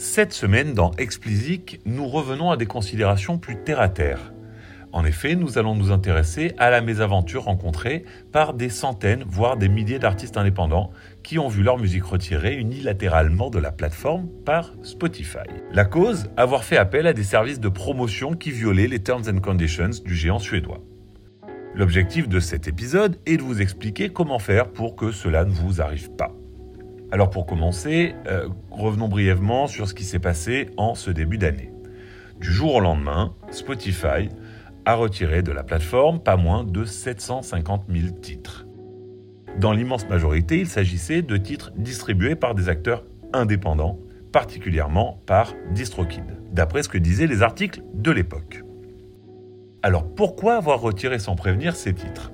Cette semaine, dans Explicit, nous revenons à des considérations plus terre-à-terre. En effet, nous allons nous intéresser à la mésaventure rencontrée par des centaines, voire des milliers d'artistes indépendants qui ont vu leur musique retirée unilatéralement de la plateforme par Spotify. La cause Avoir fait appel à des services de promotion qui violaient les terms and conditions du géant suédois. L'objectif de cet épisode est de vous expliquer comment faire pour que cela ne vous arrive pas. Alors pour commencer, euh, revenons brièvement sur ce qui s'est passé en ce début d'année. Du jour au lendemain, Spotify a retiré de la plateforme pas moins de 750 000 titres. Dans l'immense majorité, il s'agissait de titres distribués par des acteurs indépendants, particulièrement par DistroKid, d'après ce que disaient les articles de l'époque. Alors pourquoi avoir retiré sans prévenir ces titres?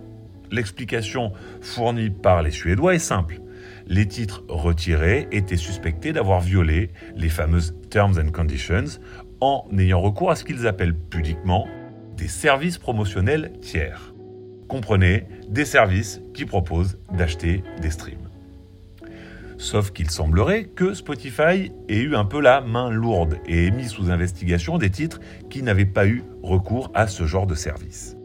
L'explication fournie par les Suédois est simple les titres retirés étaient suspectés d'avoir violé les fameuses Terms and Conditions en ayant recours à ce qu'ils appellent pudiquement des services promotionnels tiers. Comprenez, des services qui proposent d'acheter des streams. Sauf qu'il semblerait que Spotify ait eu un peu la main lourde et ait mis sous investigation des titres qui n'avaient pas eu recours à ce genre de service.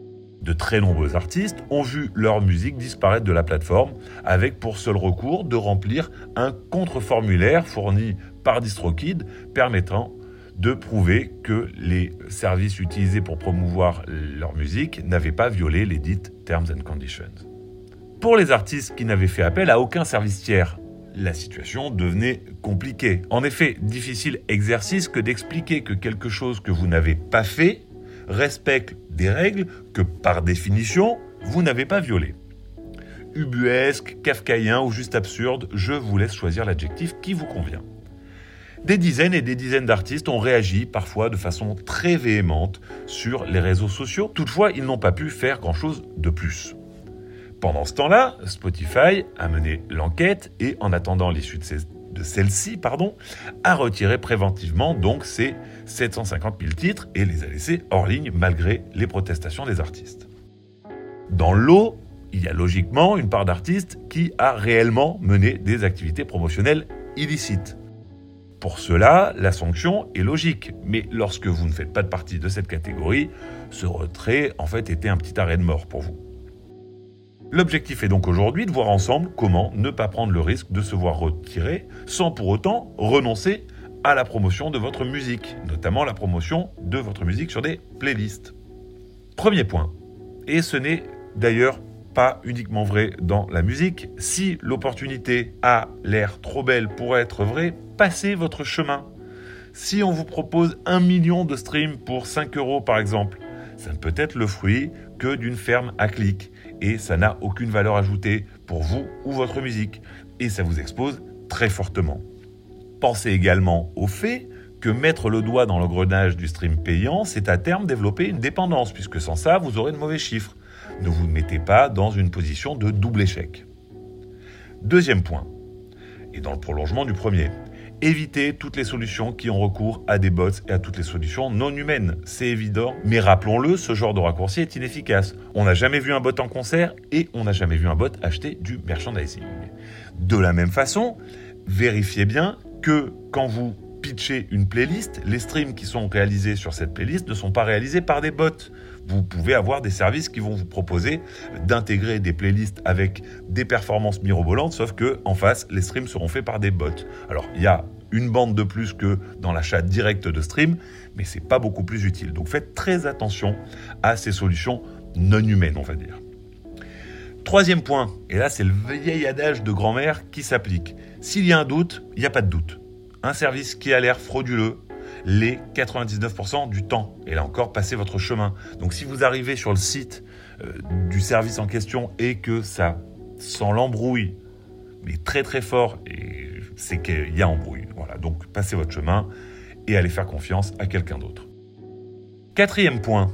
De très nombreux artistes ont vu leur musique disparaître de la plateforme avec pour seul recours de remplir un contre-formulaire fourni par DistroKid permettant de prouver que les services utilisés pour promouvoir leur musique n'avaient pas violé les dites Terms and Conditions. Pour les artistes qui n'avaient fait appel à aucun service tiers, la situation devenait compliquée. En effet, difficile exercice que d'expliquer que quelque chose que vous n'avez pas fait respecte des règles que, par définition, vous n'avez pas violées. Ubuesque, kafkaïen ou juste absurde, je vous laisse choisir l'adjectif qui vous convient. Des dizaines et des dizaines d'artistes ont réagi, parfois de façon très véhémente, sur les réseaux sociaux. Toutefois, ils n'ont pas pu faire grand-chose de plus. Pendant ce temps-là, Spotify a mené l'enquête et, en attendant l'issue de ces de celle-ci, pardon, a retiré préventivement donc ces 750 000 titres et les a laissés hors ligne malgré les protestations des artistes. Dans l'eau, il y a logiquement une part d'artistes qui a réellement mené des activités promotionnelles illicites. Pour cela, la sanction est logique, mais lorsque vous ne faites pas de partie de cette catégorie, ce retrait en fait était un petit arrêt de mort pour vous. L'objectif est donc aujourd'hui de voir ensemble comment ne pas prendre le risque de se voir retirer sans pour autant renoncer à la promotion de votre musique, notamment la promotion de votre musique sur des playlists. Premier point, et ce n'est d'ailleurs pas uniquement vrai dans la musique, si l'opportunité a l'air trop belle pour être vraie, passez votre chemin. Si on vous propose un million de streams pour 5 euros par exemple, ça ne peut être le fruit que d'une ferme à clic et ça n'a aucune valeur ajoutée pour vous ou votre musique et ça vous expose très fortement. Pensez également au fait que mettre le doigt dans le grenage du stream payant, c'est à terme développer une dépendance, puisque sans ça, vous aurez de mauvais chiffres. Ne vous mettez pas dans une position de double échec. Deuxième point, et dans le prolongement du premier, éviter toutes les solutions qui ont recours à des bots et à toutes les solutions non humaines. C'est évident, mais rappelons-le, ce genre de raccourci est inefficace. On n'a jamais vu un bot en concert et on n'a jamais vu un bot acheter du merchandising. De la même façon, vérifiez bien que quand vous pitchez une playlist, les streams qui sont réalisés sur cette playlist ne sont pas réalisés par des bots. Vous pouvez avoir des services qui vont vous proposer d'intégrer des playlists avec des performances mirobolantes, sauf que en face, les streams seront faits par des bots. Alors, il y a une bande de plus que dans l'achat direct de stream, mais c'est pas beaucoup plus utile. Donc faites très attention à ces solutions non humaines, on va dire. Troisième point, et là c'est le vieil adage de grand-mère qui s'applique. S'il y a un doute, il n'y a pas de doute. Un service qui a l'air frauduleux, les 99% du temps. Et là encore, passez votre chemin. Donc si vous arrivez sur le site euh, du service en question et que ça sent l'embrouille, mais très très fort, c'est qu'il y a embrouille. Voilà, donc passez votre chemin et allez faire confiance à quelqu'un d'autre. Quatrième point,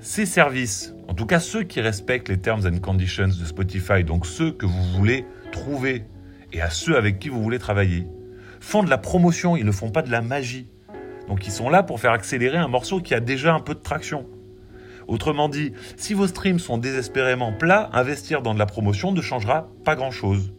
ces services, en tout cas ceux qui respectent les terms and conditions de Spotify, donc ceux que vous voulez trouver et à ceux avec qui vous voulez travailler, font de la promotion, ils ne font pas de la magie. Donc ils sont là pour faire accélérer un morceau qui a déjà un peu de traction. Autrement dit, si vos streams sont désespérément plats, investir dans de la promotion ne changera pas grand-chose.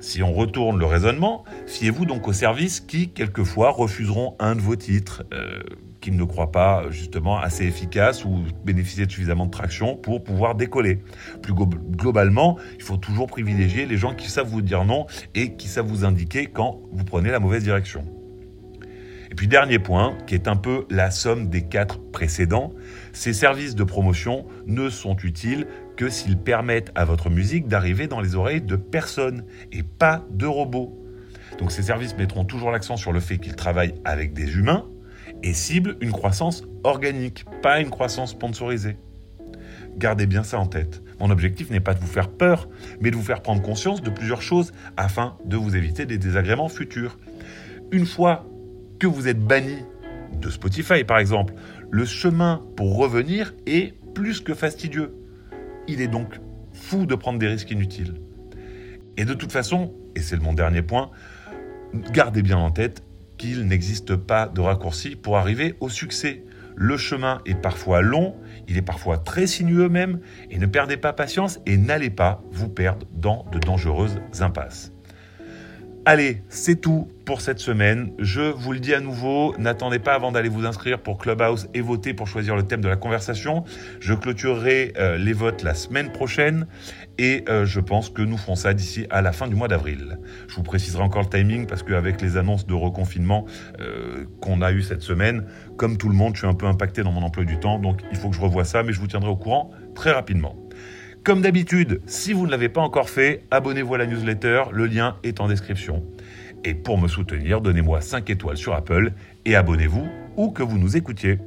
Si on retourne le raisonnement, fiez-vous donc aux services qui, quelquefois, refuseront un de vos titres, euh, qu'ils ne croient pas justement assez efficace ou bénéficier de suffisamment de traction pour pouvoir décoller. Plus globalement, il faut toujours privilégier les gens qui savent vous dire non et qui savent vous indiquer quand vous prenez la mauvaise direction. Et puis dernier point, qui est un peu la somme des quatre précédents, ces services de promotion ne sont utiles que s'ils permettent à votre musique d'arriver dans les oreilles de personnes et pas de robots. Donc ces services mettront toujours l'accent sur le fait qu'ils travaillent avec des humains et ciblent une croissance organique, pas une croissance sponsorisée. Gardez bien ça en tête. Mon objectif n'est pas de vous faire peur, mais de vous faire prendre conscience de plusieurs choses afin de vous éviter des désagréments futurs. Une fois vous êtes banni de Spotify par exemple, le chemin pour revenir est plus que fastidieux. Il est donc fou de prendre des risques inutiles. Et de toute façon, et c'est mon dernier point, gardez bien en tête qu'il n'existe pas de raccourci pour arriver au succès. Le chemin est parfois long, il est parfois très sinueux même, et ne perdez pas patience et n'allez pas vous perdre dans de dangereuses impasses. Allez, c'est tout pour cette semaine. Je vous le dis à nouveau, n'attendez pas avant d'aller vous inscrire pour Clubhouse et voter pour choisir le thème de la conversation. Je clôturerai euh, les votes la semaine prochaine et euh, je pense que nous ferons ça d'ici à la fin du mois d'avril. Je vous préciserai encore le timing parce qu'avec les annonces de reconfinement euh, qu'on a eu cette semaine, comme tout le monde, je suis un peu impacté dans mon emploi du temps, donc il faut que je revoie ça, mais je vous tiendrai au courant très rapidement. Comme d'habitude, si vous ne l'avez pas encore fait, abonnez-vous à la newsletter, le lien est en description. Et pour me soutenir, donnez-moi 5 étoiles sur Apple et abonnez-vous où que vous nous écoutiez.